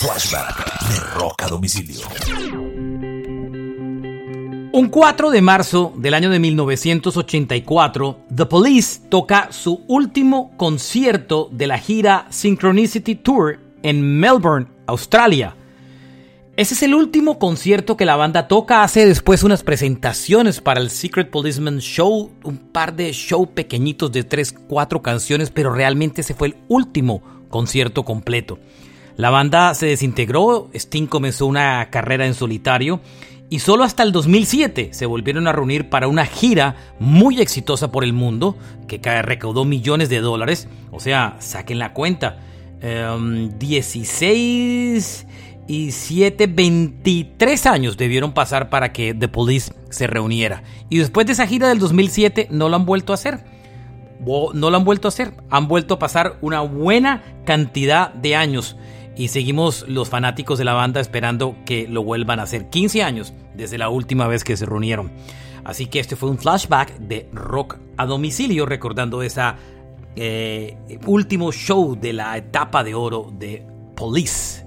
Flashback de Rock a Domicilio. Un 4 de marzo del año de 1984, The Police toca su último concierto de la gira Synchronicity Tour en Melbourne, Australia. Ese es el último concierto que la banda toca. Hace después unas presentaciones para el Secret Policeman Show, un par de show pequeñitos de 3, 4 canciones, pero realmente ese fue el último concierto completo. La banda se desintegró, Sting comenzó una carrera en solitario y solo hasta el 2007 se volvieron a reunir para una gira muy exitosa por el mundo que recaudó millones de dólares. O sea, saquen la cuenta. 16 em, y 7, 23 años debieron pasar para que The Police se reuniera. Y después de esa gira del 2007 no lo han vuelto a hacer. No lo han vuelto a hacer. Han vuelto a pasar una buena cantidad de años. Y seguimos los fanáticos de la banda esperando que lo vuelvan a hacer. 15 años desde la última vez que se reunieron. Así que este fue un flashback de rock a domicilio recordando ese eh, último show de la etapa de oro de Police.